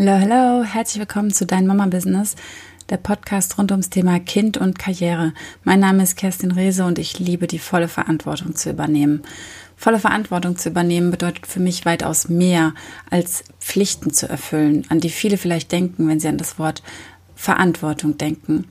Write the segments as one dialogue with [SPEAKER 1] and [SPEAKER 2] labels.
[SPEAKER 1] Hallo, hallo, herzlich willkommen zu Dein Mama Business, der Podcast rund ums Thema Kind und Karriere. Mein Name ist Kerstin Rehse und ich liebe die volle Verantwortung zu übernehmen. Volle Verantwortung zu übernehmen bedeutet für mich weitaus mehr als Pflichten zu erfüllen, an die viele vielleicht denken, wenn sie an das Wort Verantwortung denken.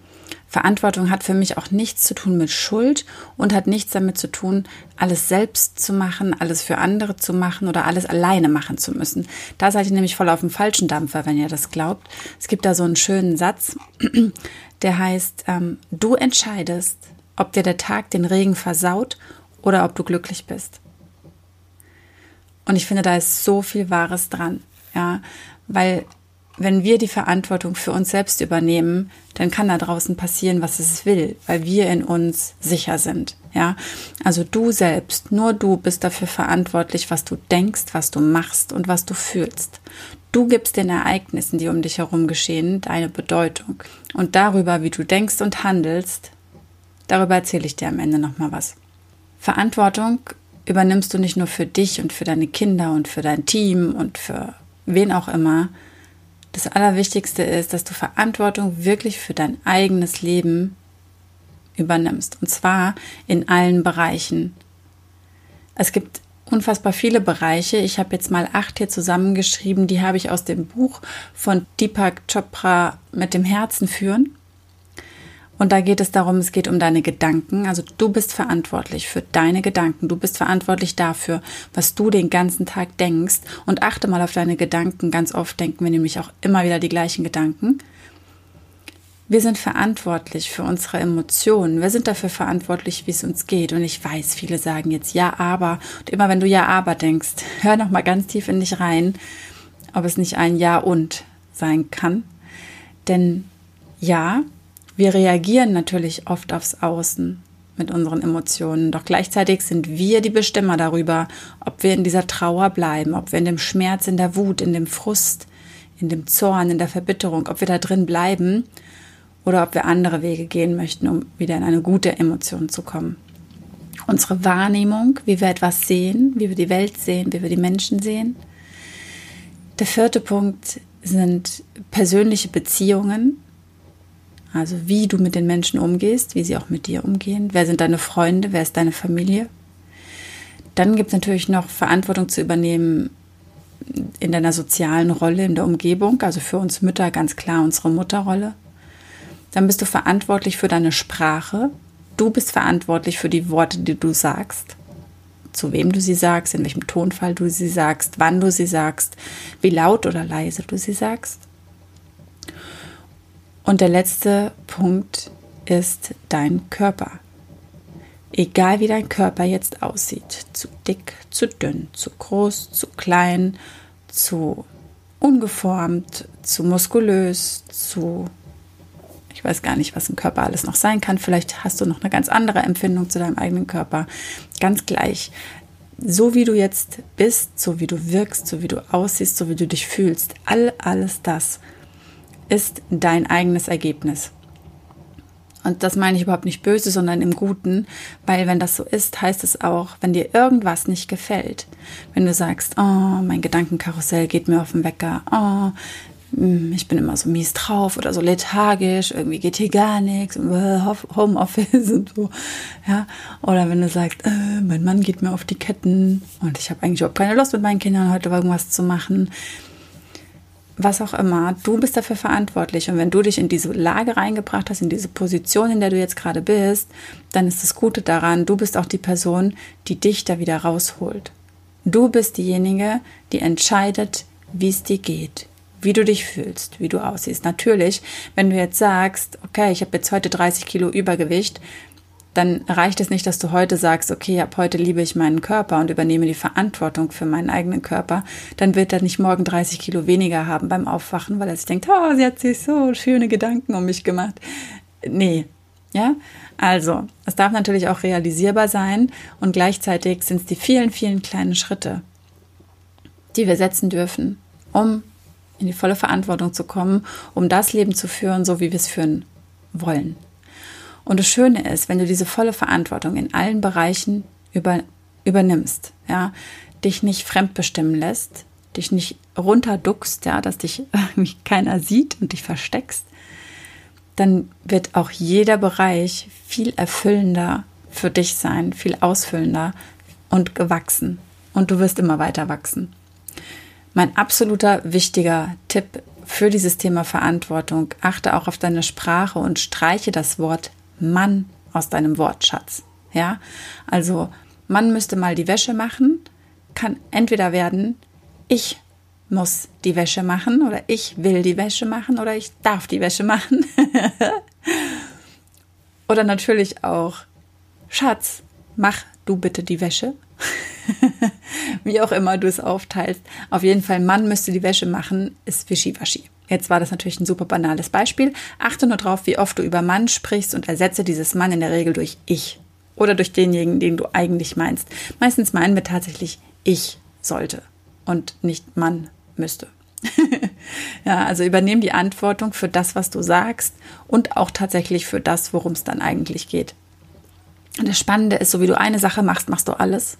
[SPEAKER 1] Verantwortung hat für mich auch nichts zu tun mit Schuld und hat nichts damit zu tun, alles selbst zu machen, alles für andere zu machen oder alles alleine machen zu müssen. Da seid ihr nämlich voll auf dem falschen Dampfer, wenn ihr das glaubt. Es gibt da so einen schönen Satz, der heißt, ähm, du entscheidest, ob dir der Tag den Regen versaut oder ob du glücklich bist. Und ich finde, da ist so viel Wahres dran, ja, weil wenn wir die Verantwortung für uns selbst übernehmen, dann kann da draußen passieren, was es will, weil wir in uns sicher sind. Ja, also du selbst, nur du bist dafür verantwortlich, was du denkst, was du machst und was du fühlst. Du gibst den Ereignissen, die um dich herum geschehen, deine Bedeutung. Und darüber, wie du denkst und handelst, darüber erzähle ich dir am Ende nochmal was. Verantwortung übernimmst du nicht nur für dich und für deine Kinder und für dein Team und für wen auch immer, das Allerwichtigste ist, dass du Verantwortung wirklich für dein eigenes Leben übernimmst. Und zwar in allen Bereichen. Es gibt unfassbar viele Bereiche. Ich habe jetzt mal acht hier zusammengeschrieben. Die habe ich aus dem Buch von Deepak Chopra mit dem Herzen führen. Und da geht es darum, es geht um deine Gedanken. Also du bist verantwortlich für deine Gedanken. Du bist verantwortlich dafür, was du den ganzen Tag denkst. Und achte mal auf deine Gedanken. Ganz oft denken wir nämlich auch immer wieder die gleichen Gedanken. Wir sind verantwortlich für unsere Emotionen. Wir sind dafür verantwortlich, wie es uns geht. Und ich weiß, viele sagen jetzt ja, aber. Und immer wenn du ja, aber denkst, hör noch mal ganz tief in dich rein, ob es nicht ein Ja und sein kann. Denn ja, wir reagieren natürlich oft aufs Außen mit unseren Emotionen, doch gleichzeitig sind wir die Bestimmer darüber, ob wir in dieser Trauer bleiben, ob wir in dem Schmerz, in der Wut, in dem Frust, in dem Zorn, in der Verbitterung, ob wir da drin bleiben oder ob wir andere Wege gehen möchten, um wieder in eine gute Emotion zu kommen. Unsere Wahrnehmung, wie wir etwas sehen, wie wir die Welt sehen, wie wir die Menschen sehen. Der vierte Punkt sind persönliche Beziehungen, also wie du mit den Menschen umgehst, wie sie auch mit dir umgehen. Wer sind deine Freunde? Wer ist deine Familie? Dann gibt es natürlich noch Verantwortung zu übernehmen in deiner sozialen Rolle, in der Umgebung. Also für uns Mütter ganz klar unsere Mutterrolle. Dann bist du verantwortlich für deine Sprache. Du bist verantwortlich für die Worte, die du sagst. Zu wem du sie sagst, in welchem Tonfall du sie sagst, wann du sie sagst, wie laut oder leise du sie sagst. Und der letzte Punkt ist dein Körper. Egal wie dein Körper jetzt aussieht, zu dick, zu dünn, zu groß, zu klein, zu ungeformt, zu muskulös, zu ich weiß gar nicht, was ein Körper alles noch sein kann. Vielleicht hast du noch eine ganz andere Empfindung zu deinem eigenen Körper. Ganz gleich. So wie du jetzt bist, so wie du wirkst, so wie du aussiehst, so wie du dich fühlst, all alles das ist dein eigenes Ergebnis. Und das meine ich überhaupt nicht böse, sondern im Guten, weil wenn das so ist, heißt es auch, wenn dir irgendwas nicht gefällt, wenn du sagst, oh, mein Gedankenkarussell geht mir auf den Wecker, oh, hm, ich bin immer so mies drauf oder so lethargisch, irgendwie geht hier gar nichts, äh, Homeoffice und so, ja. Oder wenn du sagst, äh, mein Mann geht mir auf die Ketten und ich habe eigentlich überhaupt keine Lust mit meinen Kindern heute irgendwas zu machen, was auch immer, du bist dafür verantwortlich. Und wenn du dich in diese Lage reingebracht hast, in diese Position, in der du jetzt gerade bist, dann ist das Gute daran, du bist auch die Person, die dich da wieder rausholt. Du bist diejenige, die entscheidet, wie es dir geht, wie du dich fühlst, wie du aussiehst. Natürlich, wenn du jetzt sagst, okay, ich habe jetzt heute 30 Kilo Übergewicht, dann reicht es nicht, dass du heute sagst, okay, ab heute liebe ich meinen Körper und übernehme die Verantwortung für meinen eigenen Körper. Dann wird er nicht morgen 30 Kilo weniger haben beim Aufwachen, weil er sich denkt, oh, sie hat sich so schöne Gedanken um mich gemacht. Nee, ja, also, es darf natürlich auch realisierbar sein und gleichzeitig sind es die vielen, vielen kleinen Schritte, die wir setzen dürfen, um in die volle Verantwortung zu kommen, um das Leben zu führen, so wie wir es führen wollen. Und das Schöne ist, wenn du diese volle Verantwortung in allen Bereichen über, übernimmst, ja, dich nicht fremdbestimmen lässt, dich nicht runterduckst, ja, dass dich keiner sieht und dich versteckst, dann wird auch jeder Bereich viel erfüllender für dich sein, viel ausfüllender und gewachsen. Und du wirst immer weiter wachsen. Mein absoluter wichtiger Tipp für dieses Thema Verantwortung, achte auch auf deine Sprache und streiche das Wort Mann aus deinem Wortschatz. Ja, also Mann müsste mal die Wäsche machen, kann entweder werden, ich muss die Wäsche machen oder ich will die Wäsche machen oder ich darf die Wäsche machen. oder natürlich auch, Schatz, mach du bitte die Wäsche. Wie auch immer du es aufteilst. Auf jeden Fall, Mann müsste die Wäsche machen, ist wischiwaschi. Jetzt war das natürlich ein super banales Beispiel. Achte nur drauf, wie oft du über Mann sprichst und ersetze dieses Mann in der Regel durch ich oder durch denjenigen, den du eigentlich meinst. Meistens meinen wir tatsächlich ich sollte und nicht Mann müsste. ja, also übernehm die Verantwortung für das, was du sagst und auch tatsächlich für das, worum es dann eigentlich geht. Und das Spannende ist, so wie du eine Sache machst, machst du alles.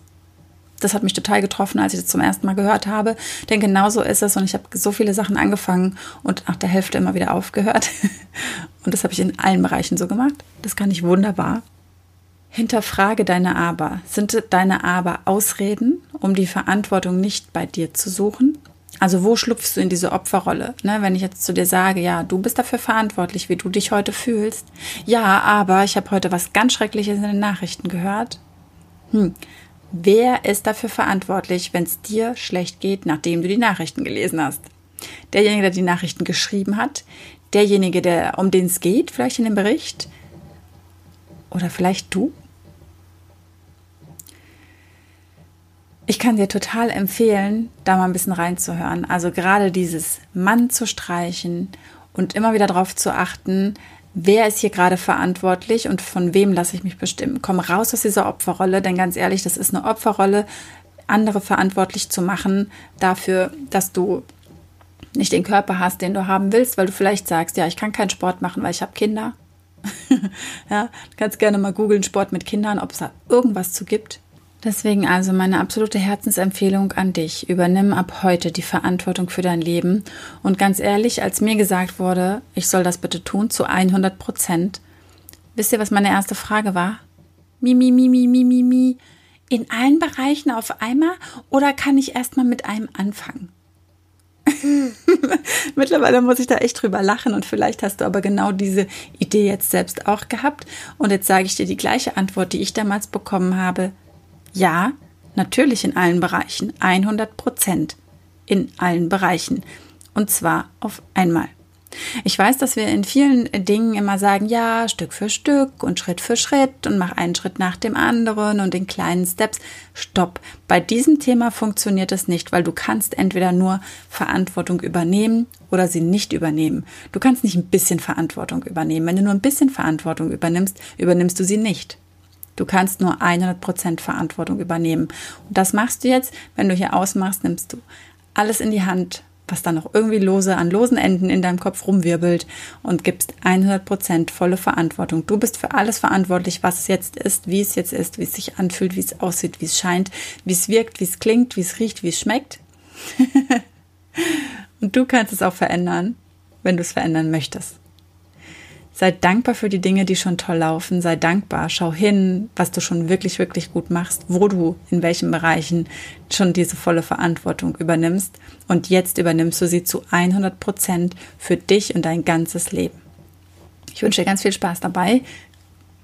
[SPEAKER 1] Das hat mich total getroffen, als ich das zum ersten Mal gehört habe. Denn genau so ist es. Und ich habe so viele Sachen angefangen und nach der Hälfte immer wieder aufgehört. Und das habe ich in allen Bereichen so gemacht. Das kann ich wunderbar. Hinterfrage deine Aber. Sind deine Aber Ausreden, um die Verantwortung nicht bei dir zu suchen? Also wo schlupfst du in diese Opferrolle? Ne, wenn ich jetzt zu dir sage, ja, du bist dafür verantwortlich, wie du dich heute fühlst. Ja, aber ich habe heute was ganz Schreckliches in den Nachrichten gehört. Hm. Wer ist dafür verantwortlich, wenn es dir schlecht geht, nachdem du die Nachrichten gelesen hast? Derjenige, der die Nachrichten geschrieben hat, derjenige, der um den es geht, vielleicht in dem Bericht, oder vielleicht du? Ich kann dir total empfehlen, da mal ein bisschen reinzuhören. Also gerade dieses Mann zu streichen und immer wieder darauf zu achten, wer ist hier gerade verantwortlich und von wem lasse ich mich bestimmen. Komm raus aus dieser Opferrolle, denn ganz ehrlich, das ist eine Opferrolle, andere verantwortlich zu machen dafür, dass du nicht den Körper hast, den du haben willst, weil du vielleicht sagst, ja, ich kann keinen Sport machen, weil ich habe Kinder. ja, du kannst gerne mal googeln Sport mit Kindern, ob es da irgendwas zu gibt. Deswegen also meine absolute Herzensempfehlung an dich. Übernimm ab heute die Verantwortung für dein Leben. Und ganz ehrlich, als mir gesagt wurde, ich soll das bitte tun, zu 100 Prozent, wisst ihr, was meine erste Frage war? Mi, mi, mi, mi, mi, mi, mi. In allen Bereichen auf einmal oder kann ich erstmal mit einem anfangen? Mittlerweile muss ich da echt drüber lachen und vielleicht hast du aber genau diese Idee jetzt selbst auch gehabt. Und jetzt sage ich dir die gleiche Antwort, die ich damals bekommen habe. Ja, natürlich in allen Bereichen, 100 Prozent in allen Bereichen. Und zwar auf einmal. Ich weiß, dass wir in vielen Dingen immer sagen, ja, Stück für Stück und Schritt für Schritt und mach einen Schritt nach dem anderen und in kleinen Steps. Stopp. Bei diesem Thema funktioniert es nicht, weil du kannst entweder nur Verantwortung übernehmen oder sie nicht übernehmen. Du kannst nicht ein bisschen Verantwortung übernehmen. Wenn du nur ein bisschen Verantwortung übernimmst, übernimmst du sie nicht. Du kannst nur 100% Verantwortung übernehmen. Und das machst du jetzt, wenn du hier ausmachst, nimmst du alles in die Hand, was dann noch irgendwie lose an losen Enden in deinem Kopf rumwirbelt und gibst 100% volle Verantwortung. Du bist für alles verantwortlich, was es jetzt ist, wie es jetzt ist, wie es sich anfühlt, wie es aussieht, wie es scheint, wie es wirkt, wie es klingt, wie es riecht, wie es schmeckt. und du kannst es auch verändern, wenn du es verändern möchtest. Sei dankbar für die Dinge, die schon toll laufen. Sei dankbar. Schau hin, was du schon wirklich, wirklich gut machst, wo du in welchen Bereichen schon diese volle Verantwortung übernimmst. Und jetzt übernimmst du sie zu 100 Prozent für dich und dein ganzes Leben. Ich wünsche dir ganz viel Spaß dabei.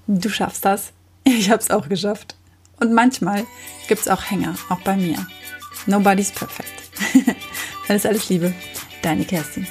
[SPEAKER 1] Du schaffst das. Ich habe es auch geschafft. Und manchmal gibt es auch Hänger, auch bei mir. Nobody's perfect. alles, alles Liebe. Deine Kerstin.